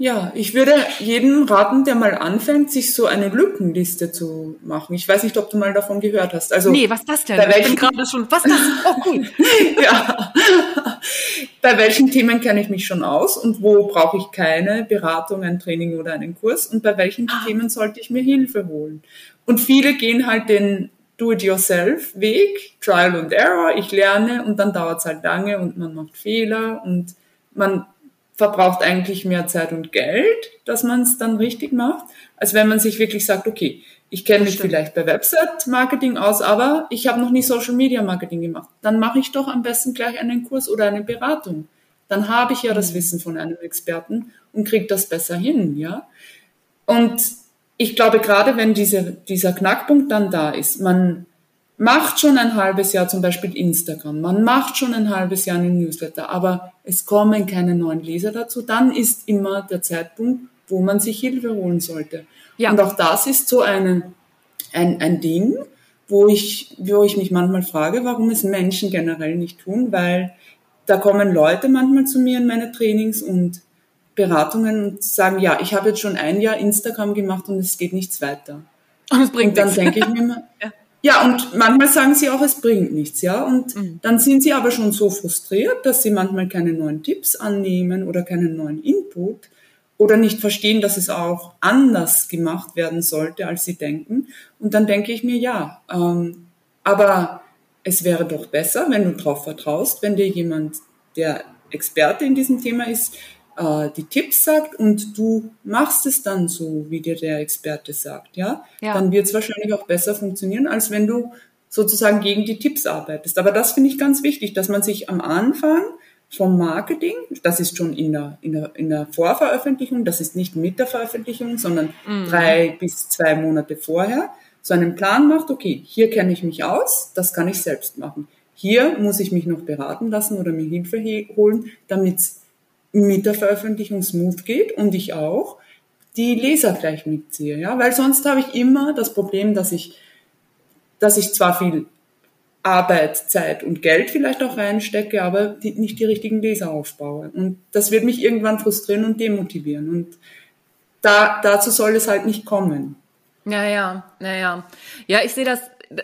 Ja, ich würde jedem raten, der mal anfängt, sich so eine Lückenliste zu machen. Ich weiß nicht, ob du mal davon gehört hast. Also nee, was das denn? Bei welchen, ich bin gerade schon, was das? Oh, cool. ja. Bei welchen Themen kenne ich mich schon aus und wo brauche ich keine Beratung, ein Training oder einen Kurs und bei welchen ah. Themen sollte ich mir Hilfe holen? Und viele gehen halt den Do-it-yourself-Weg, Trial and Error, ich lerne und dann dauert es halt lange und man macht Fehler und man verbraucht eigentlich mehr Zeit und Geld, dass man es dann richtig macht, als wenn man sich wirklich sagt, okay, ich kenne mich vielleicht bei Website-Marketing aus, aber ich habe noch nie Social-Media-Marketing gemacht. Dann mache ich doch am besten gleich einen Kurs oder eine Beratung. Dann habe ich ja das mhm. Wissen von einem Experten und kriege das besser hin, ja. Und ich glaube, gerade wenn diese, dieser Knackpunkt dann da ist, man macht schon ein halbes Jahr zum Beispiel Instagram, man macht schon ein halbes Jahr einen Newsletter, aber es kommen keine neuen Leser dazu, dann ist immer der Zeitpunkt, wo man sich Hilfe holen sollte. Ja. Und auch das ist so eine, ein, ein Ding, wo ich, wo ich mich manchmal frage, warum es Menschen generell nicht tun, weil da kommen Leute manchmal zu mir in meine Trainings und Beratungen und sagen, ja, ich habe jetzt schon ein Jahr Instagram gemacht und es geht nichts weiter. Und es bringt und dann nichts. denke ich mir immer, ja. Ja, und manchmal sagen sie auch, es bringt nichts, ja. Und mhm. dann sind sie aber schon so frustriert, dass sie manchmal keine neuen Tipps annehmen oder keinen neuen Input oder nicht verstehen, dass es auch anders gemacht werden sollte, als sie denken. Und dann denke ich mir, ja, ähm, aber es wäre doch besser, wenn du darauf vertraust, wenn dir jemand, der Experte in diesem Thema ist, äh, die Tipps sagt und du machst es dann so, wie dir der Experte sagt, ja, ja. dann wird es wahrscheinlich auch besser funktionieren, als wenn du sozusagen gegen die Tipps arbeitest. Aber das finde ich ganz wichtig, dass man sich am Anfang vom Marketing, das ist schon in der, in der, in der Vorveröffentlichung, das ist nicht mit der Veröffentlichung, sondern mhm. drei bis zwei Monate vorher, so einen Plan macht, okay, hier kenne ich mich aus, das kann ich selbst machen. Hier muss ich mich noch beraten lassen oder mir Hilfe holen, damit es mit der Veröffentlichung smooth geht und ich auch die Leser gleich mitziehe, ja, weil sonst habe ich immer das Problem, dass ich, dass ich zwar viel Arbeit, Zeit und Geld vielleicht auch reinstecke, aber die, nicht die richtigen Leser aufbaue. Und das wird mich irgendwann frustrieren und demotivieren. Und da, dazu soll es halt nicht kommen. Ja, ja, ja, ja. Ja, ich sehe das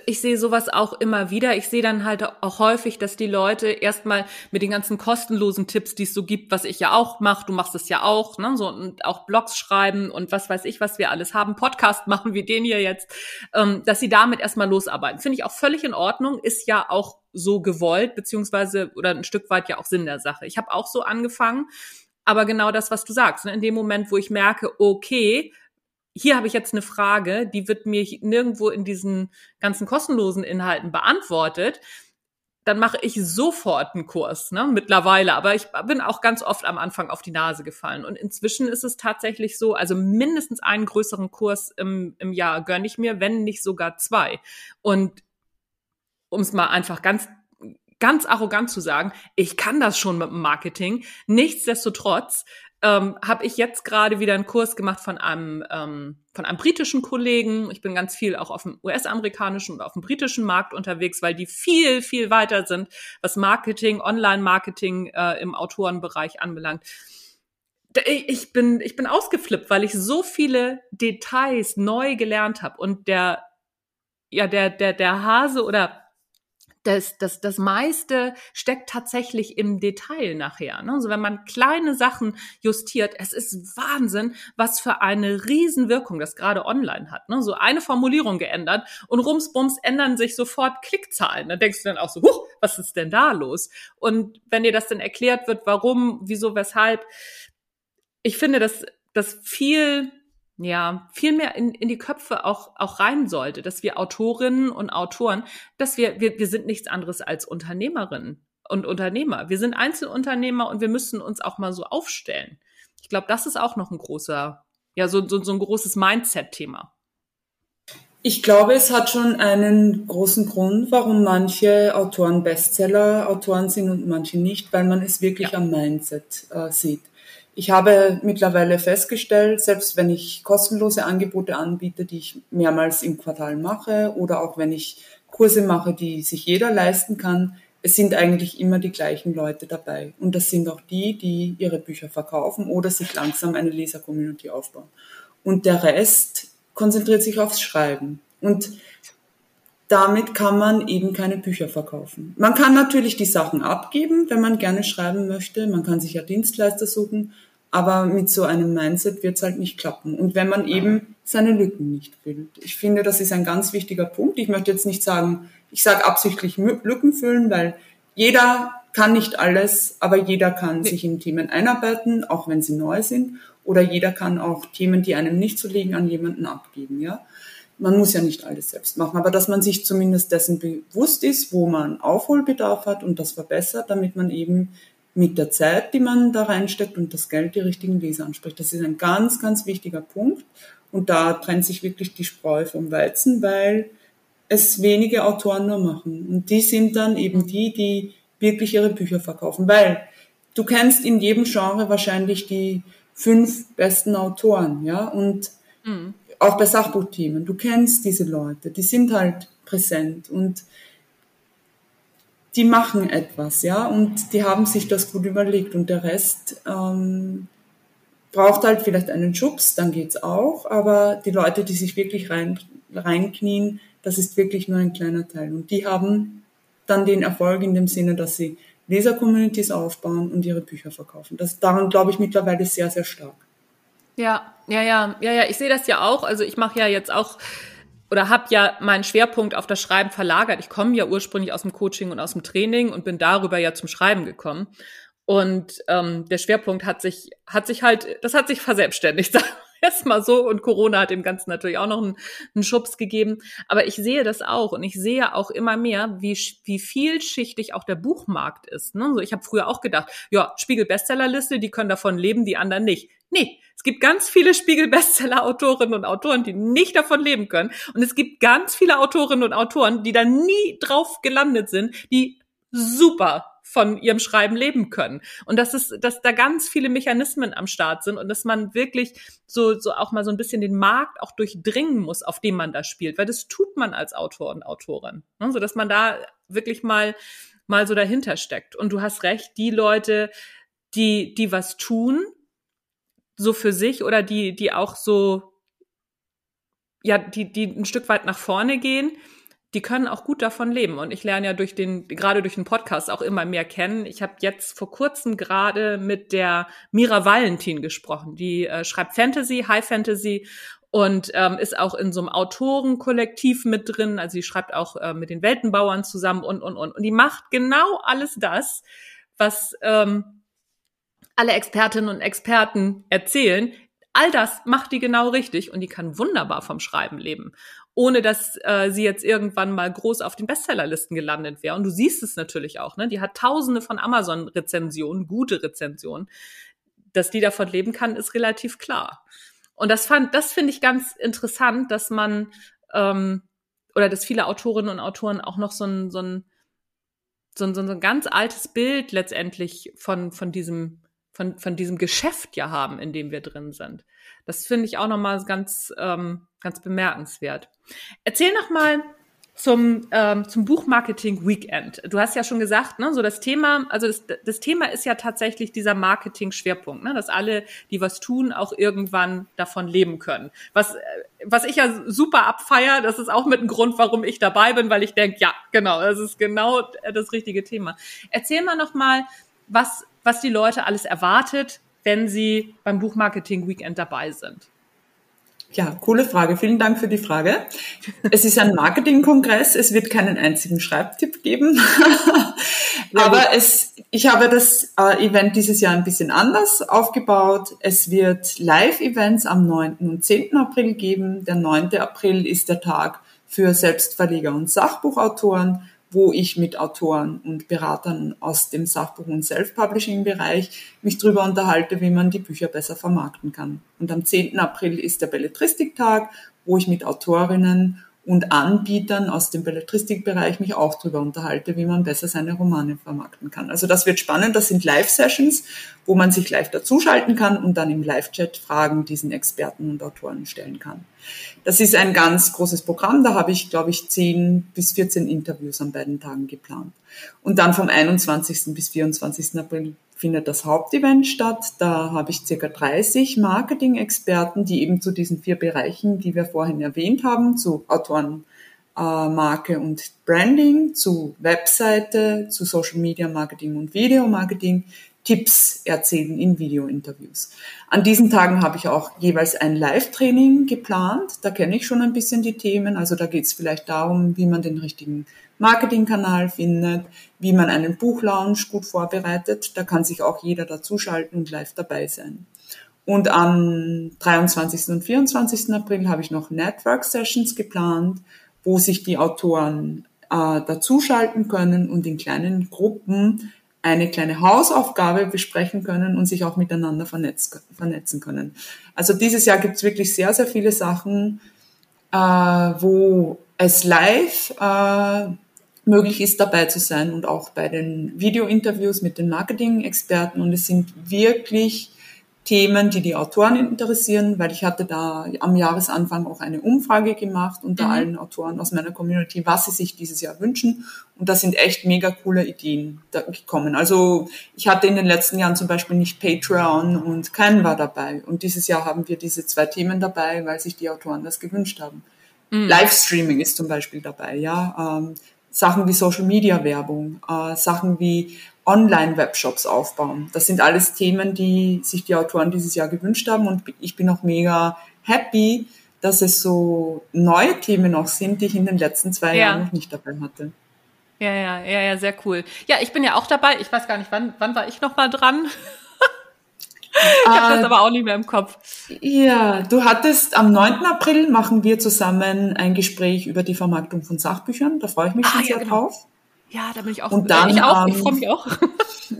ich sehe sowas auch immer wieder. Ich sehe dann halt auch häufig, dass die Leute erstmal mit den ganzen kostenlosen Tipps, die es so gibt, was ich ja auch mache, du machst es ja auch, ne, so und auch Blogs schreiben und was weiß ich, was wir alles haben, Podcast machen wie den hier jetzt, ähm, dass sie damit erstmal losarbeiten. Finde ich auch völlig in Ordnung, ist ja auch so gewollt, beziehungsweise oder ein Stück weit ja auch Sinn der Sache. Ich habe auch so angefangen, aber genau das, was du sagst, ne, in dem Moment, wo ich merke, okay, hier habe ich jetzt eine Frage, die wird mir nirgendwo in diesen ganzen kostenlosen Inhalten beantwortet, dann mache ich sofort einen Kurs, ne, mittlerweile. Aber ich bin auch ganz oft am Anfang auf die Nase gefallen. Und inzwischen ist es tatsächlich so, also mindestens einen größeren Kurs im, im Jahr gönne ich mir, wenn nicht sogar zwei. Und um es mal einfach ganz ganz arrogant zu sagen, ich kann das schon mit dem Marketing. Nichtsdestotrotz ähm, habe ich jetzt gerade wieder einen Kurs gemacht von einem, ähm, von einem britischen Kollegen. Ich bin ganz viel auch auf dem US-amerikanischen und auf dem britischen Markt unterwegs, weil die viel, viel weiter sind, was Marketing, Online-Marketing äh, im Autorenbereich anbelangt. Ich bin, ich bin ausgeflippt, weil ich so viele Details neu gelernt habe und der, ja, der, der, der Hase oder das, das, das meiste steckt tatsächlich im Detail nachher. Ne? Also wenn man kleine Sachen justiert, es ist Wahnsinn, was für eine Riesenwirkung das gerade online hat. Ne? So eine Formulierung geändert und rumsbums ändern sich sofort Klickzahlen. Da denkst du dann auch so, Huch, was ist denn da los? Und wenn dir das dann erklärt wird, warum, wieso, weshalb, ich finde, dass das viel ja, viel mehr in, in die Köpfe auch, auch rein sollte, dass wir Autorinnen und Autoren, dass wir, wir, wir sind nichts anderes als Unternehmerinnen und Unternehmer. Wir sind Einzelunternehmer und wir müssen uns auch mal so aufstellen. Ich glaube, das ist auch noch ein großer, ja, so, so, so ein großes Mindset-Thema. Ich glaube, es hat schon einen großen Grund, warum manche Autoren Bestseller-Autoren sind und manche nicht, weil man es wirklich ja. am Mindset äh, sieht. Ich habe mittlerweile festgestellt, selbst wenn ich kostenlose Angebote anbiete, die ich mehrmals im Quartal mache oder auch wenn ich Kurse mache, die sich jeder leisten kann, es sind eigentlich immer die gleichen Leute dabei. Und das sind auch die, die ihre Bücher verkaufen oder sich langsam eine Leser-Community aufbauen. Und der Rest konzentriert sich aufs Schreiben. Und damit kann man eben keine Bücher verkaufen. Man kann natürlich die Sachen abgeben, wenn man gerne schreiben möchte. Man kann sich ja Dienstleister suchen, aber mit so einem Mindset wird es halt nicht klappen. Und wenn man eben seine Lücken nicht füllt. Ich finde, das ist ein ganz wichtiger Punkt. Ich möchte jetzt nicht sagen, ich sage absichtlich Lücken füllen, weil jeder kann nicht alles, aber jeder kann nee. sich in Themen einarbeiten, auch wenn sie neu sind. Oder jeder kann auch Themen, die einem nicht so liegen, an jemanden abgeben, ja man muss ja nicht alles selbst machen, aber dass man sich zumindest dessen bewusst ist, wo man Aufholbedarf hat und das verbessert, damit man eben mit der Zeit, die man da reinsteckt und das Geld die richtigen Leser anspricht. Das ist ein ganz, ganz wichtiger Punkt. Und da trennt sich wirklich die Spreu vom Weizen, weil es wenige Autoren nur machen. Und die sind dann eben die, die wirklich ihre Bücher verkaufen. Weil du kennst in jedem Genre wahrscheinlich die fünf besten Autoren, ja, und mhm auch bei Sachbuchthemen, du kennst diese Leute, die sind halt präsent und die machen etwas, ja, und die haben sich das gut überlegt. Und der Rest ähm, braucht halt vielleicht einen Schubs, dann geht's auch, aber die Leute, die sich wirklich rein, reinknien, das ist wirklich nur ein kleiner Teil. Und die haben dann den Erfolg in dem Sinne, dass sie Leser-Communities aufbauen und ihre Bücher verkaufen. Das daran glaube ich mittlerweile sehr, sehr stark. Ja, ja, ja, ja, ja. Ich sehe das ja auch. Also ich mache ja jetzt auch oder habe ja meinen Schwerpunkt auf das Schreiben verlagert. Ich komme ja ursprünglich aus dem Coaching und aus dem Training und bin darüber ja zum Schreiben gekommen. Und ähm, der Schwerpunkt hat sich, hat sich halt, das hat sich verselbstständigt, sagen wir erstmal so. Und Corona hat dem Ganzen natürlich auch noch einen, einen Schubs gegeben. Aber ich sehe das auch und ich sehe auch immer mehr, wie, wie vielschichtig auch der Buchmarkt ist. Ne? So, ich habe früher auch gedacht, ja, Spiegel-Bestsellerliste, die können davon leben, die anderen nicht. Nee, es gibt ganz viele Spiegel-Bestseller-Autorinnen und Autoren, die nicht davon leben können. Und es gibt ganz viele Autorinnen und Autoren, die da nie drauf gelandet sind, die super von ihrem Schreiben leben können. Und dass es, dass da ganz viele Mechanismen am Start sind und dass man wirklich so, so auch mal so ein bisschen den Markt auch durchdringen muss, auf dem man da spielt. Weil das tut man als Autor und Autorin. Ne? So dass man da wirklich mal, mal so dahinter steckt. Und du hast recht, die Leute, die, die was tun, so für sich oder die, die auch so, ja, die, die ein Stück weit nach vorne gehen, die können auch gut davon leben. Und ich lerne ja durch den, gerade durch den Podcast auch immer mehr kennen. Ich habe jetzt vor kurzem gerade mit der Mira Valentin gesprochen. Die äh, schreibt Fantasy, High Fantasy und ähm, ist auch in so einem Autorenkollektiv mit drin. Also sie schreibt auch äh, mit den Weltenbauern zusammen und, und, und. Und die macht genau alles das, was ähm, alle Expertinnen und Experten erzählen, all das macht die genau richtig und die kann wunderbar vom Schreiben leben, ohne dass äh, sie jetzt irgendwann mal groß auf den Bestsellerlisten gelandet wäre. Und du siehst es natürlich auch, ne? Die hat tausende von Amazon-Rezensionen, gute Rezensionen. Dass die davon leben kann, ist relativ klar. Und das fand, das finde ich ganz interessant, dass man ähm, oder dass viele Autorinnen und Autoren auch noch so ein, so ein, so ein, so ein ganz altes Bild letztendlich von, von diesem von, von diesem Geschäft ja haben, in dem wir drin sind. Das finde ich auch nochmal ganz, ähm, ganz bemerkenswert. Erzähl noch mal, zum, ähm, zum Buchmarketing Weekend. Du hast ja schon gesagt, ne, so das Thema, also das, das Thema ist ja tatsächlich dieser Marketing-Schwerpunkt, ne, dass alle, die was tun, auch irgendwann davon leben können. Was, äh, was ich ja super abfeier, das ist auch mit ein Grund, warum ich dabei bin, weil ich denke, ja, genau, das ist genau das richtige Thema. Erzähl mal nochmal, was, was die Leute alles erwartet, wenn sie beim Buchmarketing Weekend dabei sind. Ja, coole Frage. Vielen Dank für die Frage. Es ist ein Marketingkongress. Es wird keinen einzigen Schreibtipp geben. Aber es, ich habe das äh, Event dieses Jahr ein bisschen anders aufgebaut. Es wird Live-Events am 9. und 10. April geben. Der 9. April ist der Tag für Selbstverleger und Sachbuchautoren wo ich mit Autoren und Beratern aus dem Sachbuch- und Self-Publishing-Bereich mich darüber unterhalte, wie man die Bücher besser vermarkten kann. Und am 10. April ist der Belletristiktag, wo ich mit Autorinnen und Anbietern aus dem Belletristikbereich mich auch darüber unterhalte, wie man besser seine Romane vermarkten kann. Also das wird spannend. Das sind Live-Sessions, wo man sich live dazuschalten kann und dann im Live-Chat Fragen diesen Experten und Autoren stellen kann. Das ist ein ganz großes Programm. Da habe ich, glaube ich, 10 bis 14 Interviews an beiden Tagen geplant. Und dann vom 21. bis 24. April findet das Hauptevent statt. Da habe ich circa 30 Marketing-Experten, die eben zu diesen vier Bereichen, die wir vorhin erwähnt haben, zu Autoren, äh, Marke und Branding, zu Webseite, zu Social Media Marketing und Video Marketing, Tipps erzählen in Video-Interviews. An diesen Tagen habe ich auch jeweils ein Live-Training geplant. Da kenne ich schon ein bisschen die Themen. Also da geht es vielleicht darum, wie man den richtigen Marketingkanal findet, wie man einen Buchlaunch gut vorbereitet. Da kann sich auch jeder dazuschalten und live dabei sein. Und am 23. und 24. April habe ich noch Network Sessions geplant, wo sich die Autoren äh, dazuschalten können und in kleinen Gruppen eine kleine Hausaufgabe besprechen können und sich auch miteinander vernetz, vernetzen können. Also dieses Jahr gibt es wirklich sehr, sehr viele Sachen, äh, wo es live äh, möglich ist, dabei zu sein und auch bei den Video-Interviews mit den Marketing-Experten. Und es sind wirklich Themen, die die Autoren interessieren, weil ich hatte da am Jahresanfang auch eine Umfrage gemacht unter mhm. allen Autoren aus meiner Community, was sie sich dieses Jahr wünschen. Und da sind echt mega coole Ideen gekommen. Also ich hatte in den letzten Jahren zum Beispiel nicht Patreon und Canva dabei. Und dieses Jahr haben wir diese zwei Themen dabei, weil sich die Autoren das gewünscht haben. Mhm. Livestreaming ist zum Beispiel dabei, ja. Ähm, Sachen wie Social Media Werbung, äh, Sachen wie Online-Webshops aufbauen. Das sind alles Themen, die sich die Autoren dieses Jahr gewünscht haben und ich bin auch mega happy, dass es so neue Themen noch sind, die ich in den letzten zwei ja. Jahren noch nicht dabei hatte. Ja, ja, ja, ja, sehr cool. Ja, ich bin ja auch dabei. Ich weiß gar nicht, wann, wann war ich noch mal dran? ich habe das äh, aber auch nicht mehr im Kopf. Ja, du hattest am 9. April machen wir zusammen ein Gespräch über die Vermarktung von Sachbüchern. Da freue ich mich ah, schon ja, sehr genau. drauf. Ja, da bin ich auch. Und dann, ich auch, ich freue mich auch.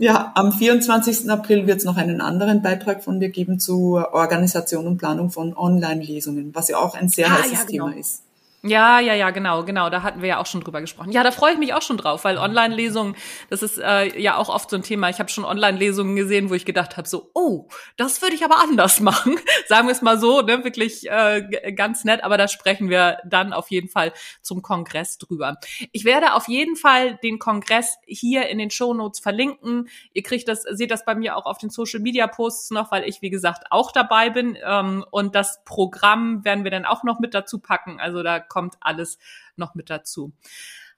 Ja, am 24. April wird es noch einen anderen Beitrag von dir geben zur Organisation und Planung von Online-Lesungen, was ja auch ein sehr ah, heißes ja, genau. Thema ist. Ja, ja, ja, genau, genau. Da hatten wir ja auch schon drüber gesprochen. Ja, da freue ich mich auch schon drauf, weil Online-Lesungen, das ist äh, ja auch oft so ein Thema. Ich habe schon Online-Lesungen gesehen, wo ich gedacht habe, so, oh, das würde ich aber anders machen. Sagen wir es mal so, ne, wirklich äh, ganz nett. Aber da sprechen wir dann auf jeden Fall zum Kongress drüber. Ich werde auf jeden Fall den Kongress hier in den Show Notes verlinken. Ihr kriegt das, seht das bei mir auch auf den Social Media Posts noch, weil ich wie gesagt auch dabei bin. Ähm, und das Programm werden wir dann auch noch mit dazu packen. Also da kommt alles noch mit dazu.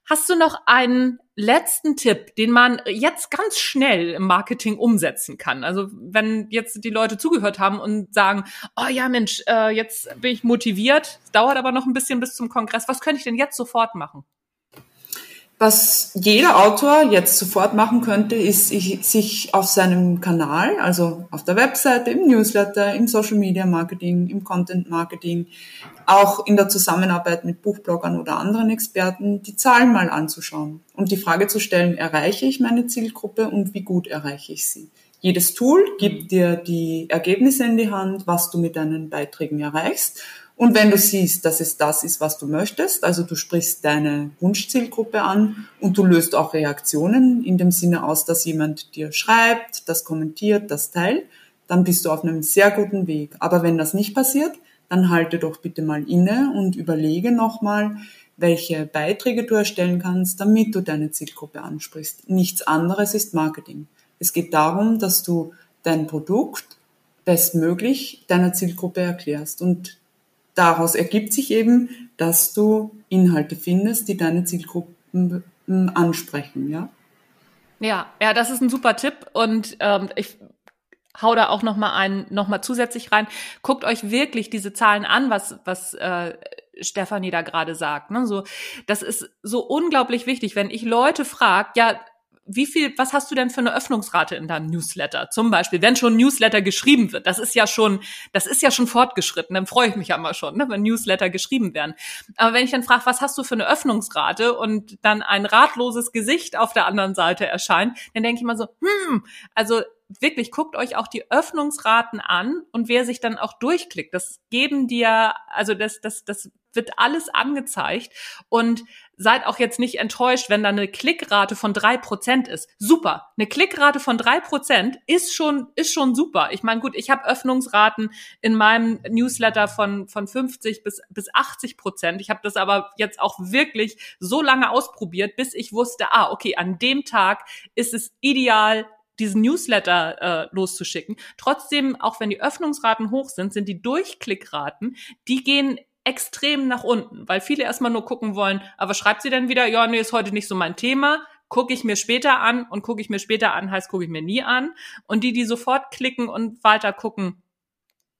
Hast du noch einen letzten Tipp, den man jetzt ganz schnell im Marketing umsetzen kann? Also wenn jetzt die Leute zugehört haben und sagen, oh ja Mensch, äh, jetzt bin ich motiviert, dauert aber noch ein bisschen bis zum Kongress, was könnte ich denn jetzt sofort machen? Was jeder Autor jetzt sofort machen könnte, ist sich auf seinem Kanal, also auf der Webseite, im Newsletter, im Social Media Marketing, im Content Marketing, auch in der Zusammenarbeit mit Buchbloggern oder anderen Experten, die Zahlen mal anzuschauen und die Frage zu stellen, erreiche ich meine Zielgruppe und wie gut erreiche ich sie? Jedes Tool gibt dir die Ergebnisse in die Hand, was du mit deinen Beiträgen erreichst und wenn du siehst, dass es das ist, was du möchtest, also du sprichst deine Wunschzielgruppe an und du löst auch Reaktionen in dem Sinne aus, dass jemand dir schreibt, das kommentiert, das teilt, dann bist du auf einem sehr guten Weg. Aber wenn das nicht passiert, dann halte doch bitte mal inne und überlege nochmal, welche Beiträge du erstellen kannst, damit du deine Zielgruppe ansprichst. Nichts anderes ist Marketing. Es geht darum, dass du dein Produkt bestmöglich deiner Zielgruppe erklärst. Und daraus ergibt sich eben, dass du Inhalte findest, die deine Zielgruppen ähm, ansprechen, ja? Ja, ja, das ist ein super Tipp und ähm, ich hau da auch noch mal ein, noch zusätzlich rein. Guckt euch wirklich diese Zahlen an, was was äh, Stefanie da gerade sagt. Ne? So, das ist so unglaublich wichtig, wenn ich Leute frage, ja, wie viel, was hast du denn für eine Öffnungsrate in deinem Newsletter? Zum Beispiel, wenn schon Newsletter geschrieben wird, das ist ja schon, das ist ja schon fortgeschritten, dann freue ich mich ja immer schon, ne, wenn Newsletter geschrieben werden. Aber wenn ich dann frage, was hast du für eine Öffnungsrate und dann ein ratloses Gesicht auf der anderen Seite erscheint, dann denke ich mal so, hm, also wirklich guckt euch auch die Öffnungsraten an und wer sich dann auch durchklickt, das geben dir, also das, das, das wird alles angezeigt und seid auch jetzt nicht enttäuscht, wenn da eine Klickrate von drei Prozent ist. Super. Eine Klickrate von drei Prozent ist schon, ist schon super. Ich meine, gut, ich habe Öffnungsraten in meinem Newsletter von, von 50 bis, bis 80 Prozent. Ich habe das aber jetzt auch wirklich so lange ausprobiert, bis ich wusste, ah, okay, an dem Tag ist es ideal, diesen Newsletter äh, loszuschicken. Trotzdem, auch wenn die Öffnungsraten hoch sind, sind die Durchklickraten, die gehen extrem nach unten, weil viele erstmal nur gucken wollen, aber schreibt sie denn wieder, ja, nee, ist heute nicht so mein Thema, gucke ich mir später an und gucke ich mir später an, heißt gucke ich mir nie an. Und die, die sofort klicken und weiter gucken,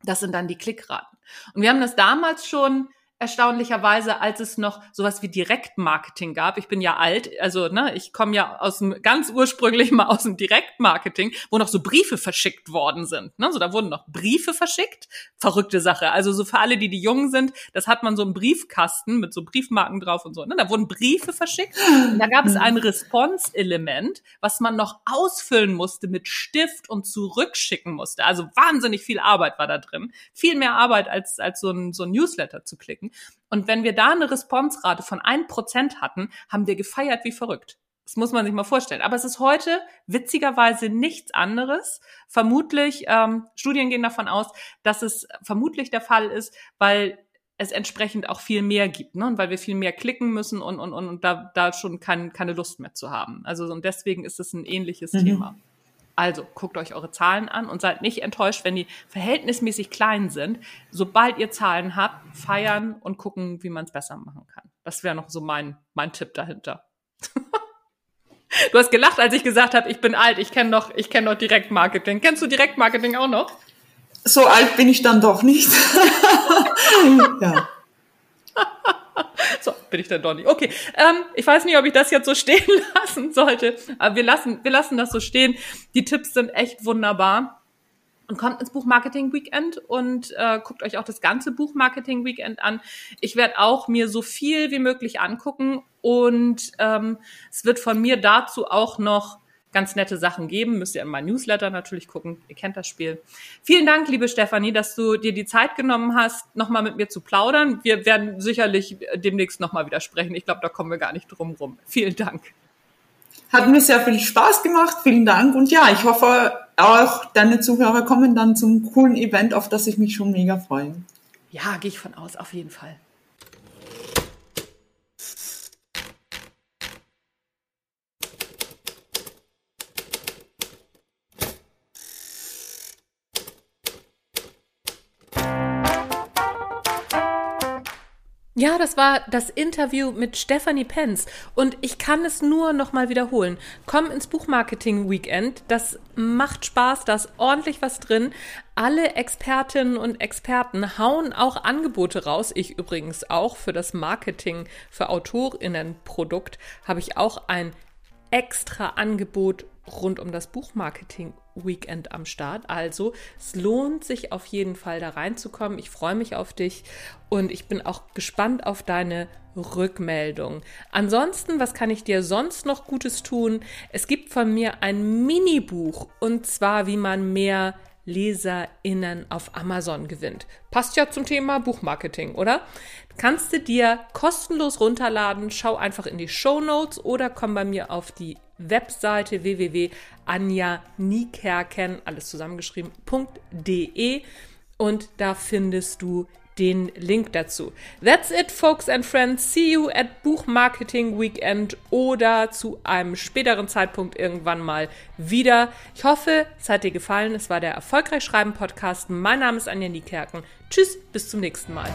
das sind dann die Klickraten. Und wir haben das damals schon erstaunlicherweise, als es noch sowas wie Direktmarketing gab. Ich bin ja alt, also ne, ich komme ja aus dem ganz ursprünglich mal aus dem Direktmarketing, wo noch so Briefe verschickt worden sind. Ne? So da wurden noch Briefe verschickt, verrückte Sache. Also so für alle, die die jung sind, das hat man so einen Briefkasten mit so Briefmarken drauf und so. Ne? Da wurden Briefe verschickt. Und da gab es ein Response-Element, was man noch ausfüllen musste mit Stift und zurückschicken musste. Also wahnsinnig viel Arbeit war da drin, viel mehr Arbeit als als so ein so ein Newsletter zu klicken. Und wenn wir da eine Responsrate von ein Prozent hatten, haben wir gefeiert wie verrückt. Das muss man sich mal vorstellen. Aber es ist heute witzigerweise nichts anderes. Vermutlich, ähm, Studien gehen davon aus, dass es vermutlich der Fall ist, weil es entsprechend auch viel mehr gibt, ne? Und weil wir viel mehr klicken müssen und, und, und, und da, da schon kein, keine Lust mehr zu haben. Also und deswegen ist es ein ähnliches mhm. Thema. Also guckt euch eure Zahlen an und seid nicht enttäuscht, wenn die verhältnismäßig klein sind. Sobald ihr Zahlen habt, feiern und gucken, wie man es besser machen kann. Das wäre noch so mein, mein Tipp dahinter. du hast gelacht, als ich gesagt habe, ich bin alt, ich kenne noch, ich kenne noch Direktmarketing. Kennst du Direktmarketing auch noch? So alt bin ich dann doch nicht. ja. so, bin ich dann doch nicht. Okay, ähm, ich weiß nicht, ob ich das jetzt so stehen lassen sollte, aber wir lassen, wir lassen das so stehen. Die Tipps sind echt wunderbar. Und kommt ins Buchmarketing Weekend und äh, guckt euch auch das ganze Buchmarketing Weekend an. Ich werde auch mir so viel wie möglich angucken und ähm, es wird von mir dazu auch noch ganz nette Sachen geben. Müsst ihr in meinen Newsletter natürlich gucken. Ihr kennt das Spiel. Vielen Dank, liebe Stefanie, dass du dir die Zeit genommen hast, nochmal mit mir zu plaudern. Wir werden sicherlich demnächst nochmal wieder sprechen. Ich glaube, da kommen wir gar nicht drum rum. Vielen Dank. Hat mir sehr viel Spaß gemacht. Vielen Dank. Und ja, ich hoffe, auch deine Zuhörer kommen dann zum coolen Event, auf das ich mich schon mega freue. Ja, gehe ich von aus, auf jeden Fall. Ja, das war das Interview mit Stephanie Penz und ich kann es nur noch mal wiederholen. Komm ins Buchmarketing Weekend, das macht Spaß, da ist ordentlich was drin. Alle Expertinnen und Experten hauen auch Angebote raus. Ich übrigens auch für das Marketing für Autorinnenprodukt habe ich auch ein extra Angebot rund um das Buchmarketing Weekend am Start. Also es lohnt sich auf jeden Fall da reinzukommen. Ich freue mich auf dich und ich bin auch gespannt auf deine Rückmeldung. Ansonsten, was kann ich dir sonst noch Gutes tun? Es gibt von mir ein Mini-Buch und zwar, wie man mehr LeserInnen auf Amazon gewinnt. Passt ja zum Thema Buchmarketing, oder? Kannst du dir kostenlos runterladen. Schau einfach in die Show Notes oder komm bei mir auf die Webseite www.anja-niekerken, alles zusammengeschrieben.de und da findest du den Link dazu. That's it, folks and friends. See you at Buchmarketing Weekend oder zu einem späteren Zeitpunkt irgendwann mal wieder. Ich hoffe, es hat dir gefallen. Es war der Erfolgreich Schreiben Podcast. Mein Name ist Anja Niekerken. Tschüss, bis zum nächsten Mal.